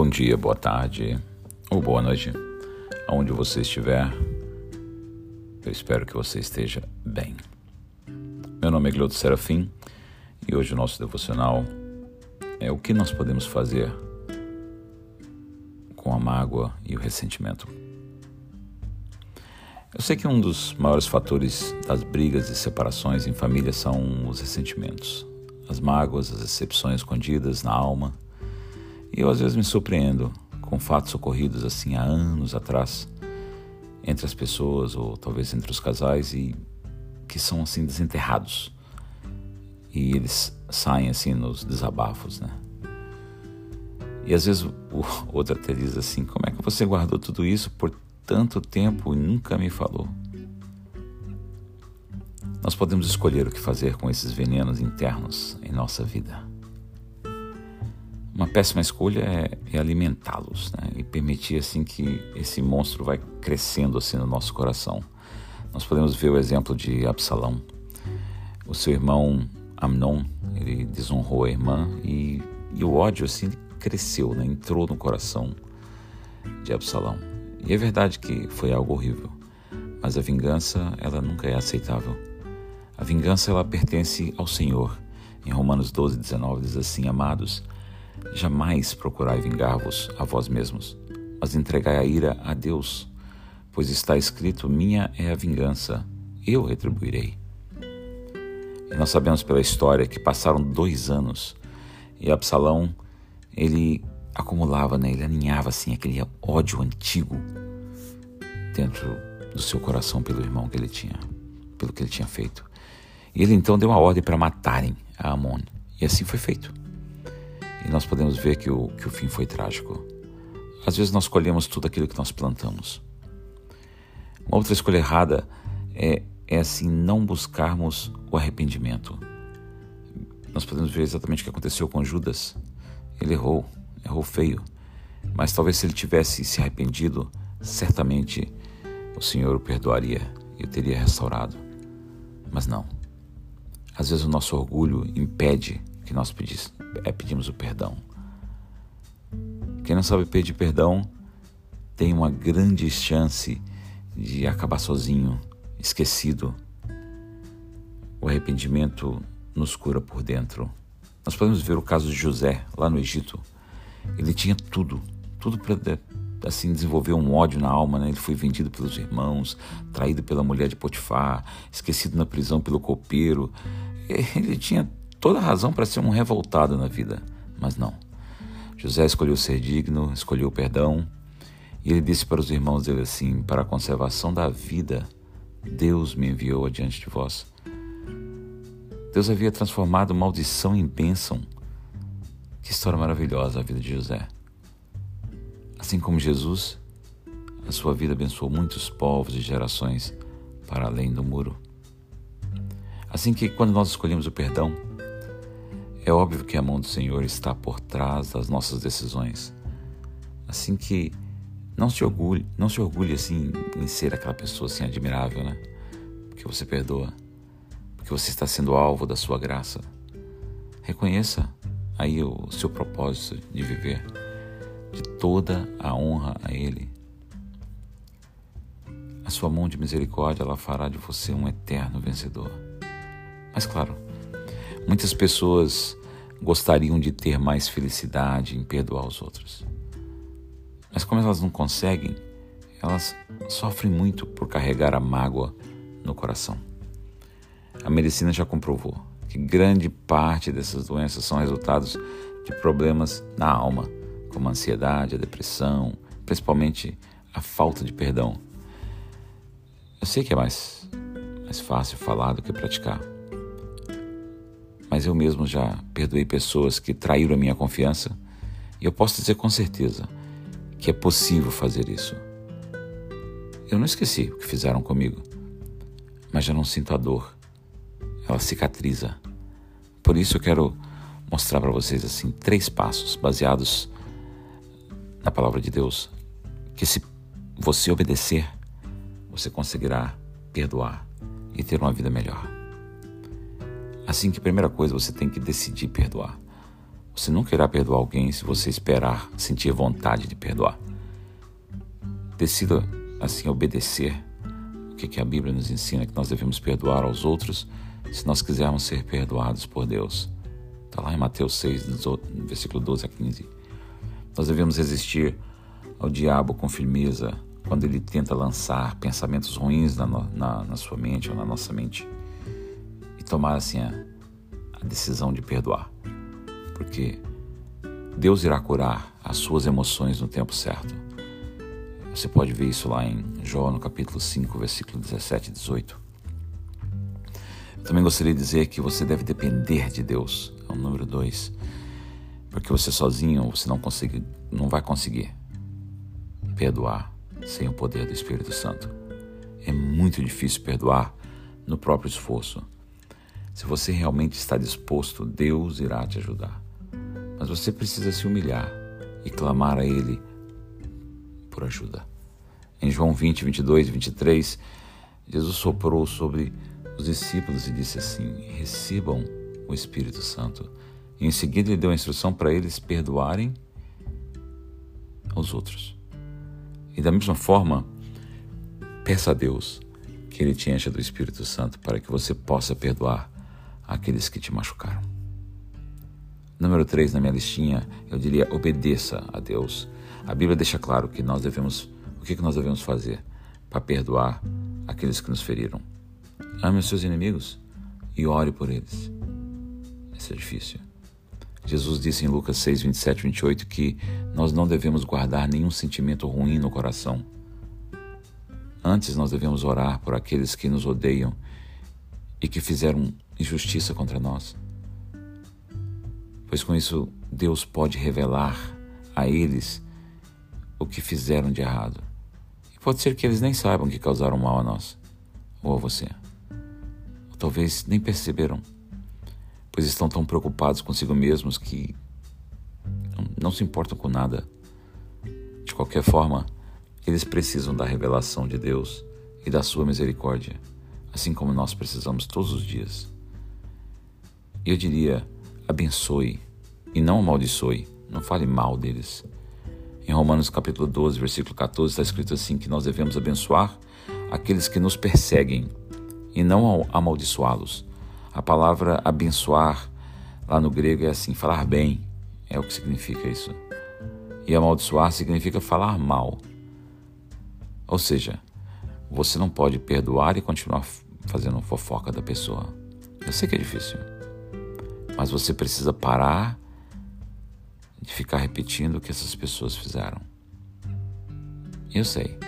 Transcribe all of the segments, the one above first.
Bom dia, boa tarde ou boa noite, aonde você estiver. Eu espero que você esteja bem. Meu nome é Gleudo Serafim e hoje o nosso devocional é o que nós podemos fazer com a mágoa e o ressentimento. Eu sei que um dos maiores fatores das brigas e separações em família são os ressentimentos, as mágoas, as decepções escondidas na alma eu às vezes me surpreendo com fatos ocorridos assim há anos atrás entre as pessoas ou talvez entre os casais e que são assim desenterrados. E eles saem assim nos desabafos, né? E às vezes o outro até diz assim: "Como é que você guardou tudo isso por tanto tempo e nunca me falou?" Nós podemos escolher o que fazer com esses venenos internos em nossa vida. Uma péssima escolha é, é alimentá-los né? e permitir assim que esse monstro vai crescendo assim no nosso coração. Nós podemos ver o exemplo de Absalão. O seu irmão Amnon, ele desonrou a irmã e, e o ódio assim cresceu, né? entrou no coração de Absalão. E é verdade que foi algo horrível, mas a vingança ela nunca é aceitável. A vingança ela pertence ao Senhor. Em Romanos 12, 19 diz assim: Amados, Jamais procurai vingar-vos a vós mesmos, mas entregai a ira a Deus, pois está escrito: Minha é a vingança, eu retribuirei. E nós sabemos pela história que passaram dois anos e Absalão ele acumulava, né, ele aninhava assim aquele ódio antigo dentro do seu coração pelo irmão que ele tinha, pelo que ele tinha feito. E ele então deu uma ordem para matarem a Amon. E assim foi feito. E nós podemos ver que o, que o fim foi trágico. Às vezes nós colhemos tudo aquilo que nós plantamos. Uma outra escolha errada é, é assim não buscarmos o arrependimento. Nós podemos ver exatamente o que aconteceu com Judas. Ele errou, errou feio. Mas talvez se ele tivesse se arrependido, certamente o Senhor o perdoaria e o teria restaurado. Mas não. Às vezes o nosso orgulho impede que nós pedis, é, pedimos o perdão. Quem não sabe pedir perdão tem uma grande chance de acabar sozinho, esquecido. O arrependimento nos cura por dentro. Nós podemos ver o caso de José lá no Egito. Ele tinha tudo, tudo para assim desenvolver um ódio na alma, né? Ele foi vendido pelos irmãos, traído pela mulher de Potifar, esquecido na prisão pelo copeiro. Ele tinha toda razão para ser um revoltado na vida, mas não. José escolheu ser digno, escolheu o perdão, e ele disse para os irmãos dele assim: Para a conservação da vida, Deus me enviou adiante de vós. Deus havia transformado maldição em bênção. Que história maravilhosa a vida de José. Assim como Jesus, a sua vida abençoou muitos povos e gerações para além do muro. Assim que quando nós escolhemos o perdão, é óbvio que a mão do Senhor está por trás das nossas decisões. Assim que não se orgulhe, não se orgulhe assim em ser aquela pessoa assim admirável, né? Porque você perdoa, porque você está sendo alvo da sua graça. Reconheça aí o seu propósito de viver, de toda a honra a Ele. A sua mão de misericórdia ela fará de você um eterno vencedor. Mas claro, muitas pessoas gostariam de ter mais felicidade em perdoar os outros. Mas como elas não conseguem, elas sofrem muito por carregar a mágoa no coração. A medicina já comprovou que grande parte dessas doenças são resultados de problemas na alma, como a ansiedade, a depressão, principalmente a falta de perdão. Eu sei que é mais, mais fácil falar do que praticar mas eu mesmo já perdoei pessoas que traíram a minha confiança e eu posso dizer com certeza que é possível fazer isso. Eu não esqueci o que fizeram comigo, mas já não sinto a dor. Ela cicatriza. Por isso eu quero mostrar para vocês assim três passos baseados na palavra de Deus, que se você obedecer, você conseguirá perdoar e ter uma vida melhor. Assim que, primeira coisa, você tem que decidir perdoar. Você nunca irá perdoar alguém se você esperar sentir vontade de perdoar. Decida, assim, obedecer o que, a Bíblia nos ensina, que nós devemos perdoar aos outros se nós quisermos ser perdoados por Deus. Está lá em Mateus 6, versículo 12 a 15. Nós devemos resistir ao diabo com firmeza quando ele tenta lançar pensamentos ruins na, na, na sua mente ou na nossa mente tomar assim a, a decisão de perdoar. Porque Deus irá curar as suas emoções no tempo certo. Você pode ver isso lá em Jó, no capítulo 5, versículo 17 e 18. Eu também gostaria de dizer que você deve depender de Deus, é o número 2. Porque você sozinho você não, consegue, não vai conseguir perdoar sem o poder do Espírito Santo. É muito difícil perdoar no próprio esforço. Se você realmente está disposto, Deus irá te ajudar. Mas você precisa se humilhar e clamar a Ele por ajuda. Em João 20, 22 e 23, Jesus soprou sobre os discípulos e disse assim: Recebam o Espírito Santo. E em seguida ele deu a instrução para eles perdoarem aos outros. E da mesma forma, peça a Deus que Ele te encha do Espírito Santo para que você possa perdoar aqueles que te machucaram. Número 3 na minha listinha, eu diria obedeça a Deus. A Bíblia deixa claro que nós devemos, o que nós devemos fazer para perdoar aqueles que nos feriram. Ame os seus inimigos e ore por eles. Isso é difícil. Jesus disse em Lucas 6, 27 28 que nós não devemos guardar nenhum sentimento ruim no coração. Antes, nós devemos orar por aqueles que nos odeiam e que fizeram injustiça contra nós. Pois com isso, Deus pode revelar a eles o que fizeram de errado. E pode ser que eles nem saibam que causaram mal a nós ou a você. Ou talvez nem perceberam pois estão tão preocupados consigo mesmos que não se importam com nada. De qualquer forma, eles precisam da revelação de Deus e da sua misericórdia, assim como nós precisamos todos os dias. Eu diria, abençoe e não amaldiçoe, não fale mal deles. Em Romanos capítulo 12, versículo 14, está escrito assim que nós devemos abençoar aqueles que nos perseguem e não amaldiçoá-los. A palavra abençoar lá no grego é assim, falar bem, é o que significa isso. E amaldiçoar significa falar mal. Ou seja, você não pode perdoar e continuar fazendo fofoca da pessoa. Eu sei que é difícil, mas você precisa parar de ficar repetindo o que essas pessoas fizeram. Eu sei.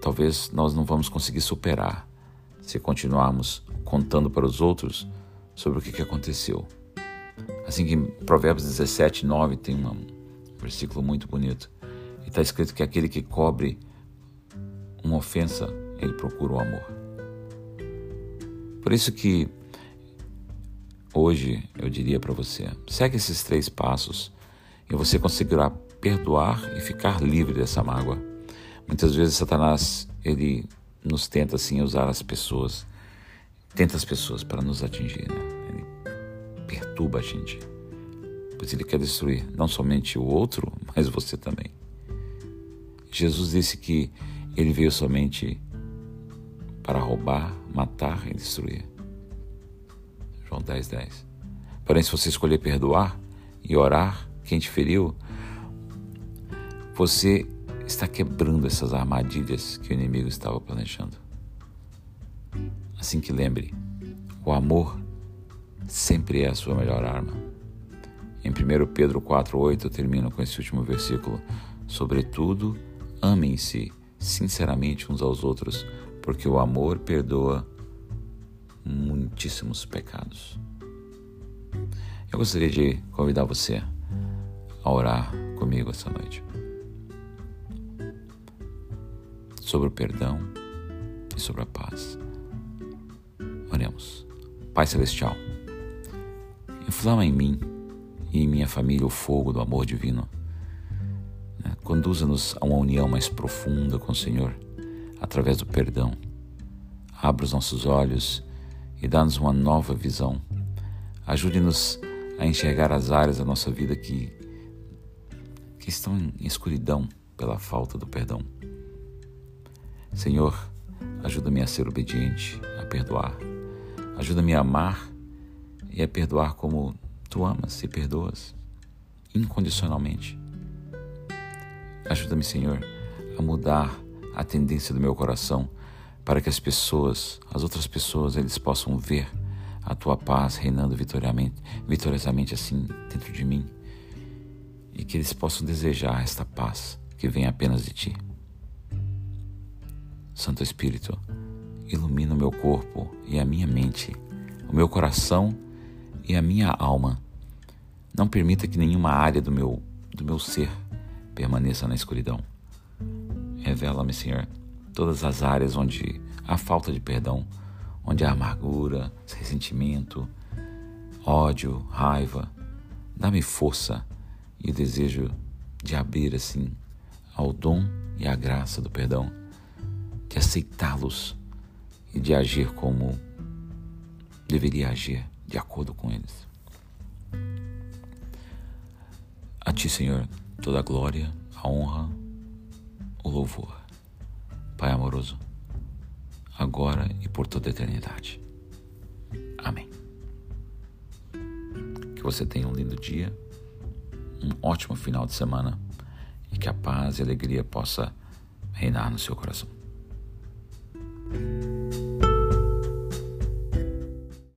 Talvez nós não vamos conseguir superar se continuarmos contando para os outros sobre o que, aconteceu. Assim que em Provérbios 17, 9 tem um versículo muito bonito. E está escrito que aquele que cobre uma ofensa, ele procura o amor. Por isso que hoje eu diria para você, segue esses três passos e você conseguirá perdoar e ficar livre dessa mágoa. Muitas vezes Satanás, ele nos tenta assim usar as pessoas, tenta as pessoas para nos atingir, né? Ele perturba a gente, pois ele quer destruir não somente o outro, mas você também. Jesus disse que ele veio somente para roubar, matar e destruir. João 10, 10. Porém, se você escolher perdoar e orar quem te feriu, você está quebrando essas armadilhas que o inimigo estava planejando. Assim que lembre, o amor sempre é a sua melhor arma. Em 1 Pedro 4,8 eu termino com esse último versículo. Sobretudo, amem-se sinceramente uns aos outros, porque o amor perdoa muitíssimos pecados. Eu gostaria de convidar você a orar comigo essa noite. sobre o perdão e sobre a paz. Oremos. Pai Celestial, inflama em mim e em minha família o fogo do amor divino. Conduza-nos a uma união mais profunda com o Senhor através do perdão. Abra os nossos olhos e dá-nos uma nova visão Ajude-nos a enxergar as áreas da nossa vida que, que estão em escuridão pela falta do perdão. Senhor, ajuda-me a ser obediente, a perdoar. Ajuda-me a amar e a perdoar como tu amas e perdoas, incondicionalmente. Ajuda-me, Senhor, a mudar a tendência do meu coração para que as pessoas, as outras pessoas, eles possam ver a tua paz reinando vitoriosamente, vitoriosamente assim dentro de mim e que eles possam desejar esta paz que vem apenas de ti. Santo Espírito, ilumina o meu corpo e a minha mente, o meu coração e a minha alma. Não permita que nenhuma área do meu do meu ser permaneça na escuridão. Revela-me, Senhor, todas as áreas onde há falta de perdão, onde há amargura, ressentimento, ódio, raiva. Dá-me força e o desejo de abrir assim ao dom e à graça do perdão, de aceitá-los e de agir como deveria agir, de acordo com eles. A Ti, Senhor, toda a glória, a honra, o louvor. Pai amoroso, agora e por toda a eternidade. Amém. Que você tenha um lindo dia, um ótimo final de semana e que a paz e a alegria possa reinar no seu coração.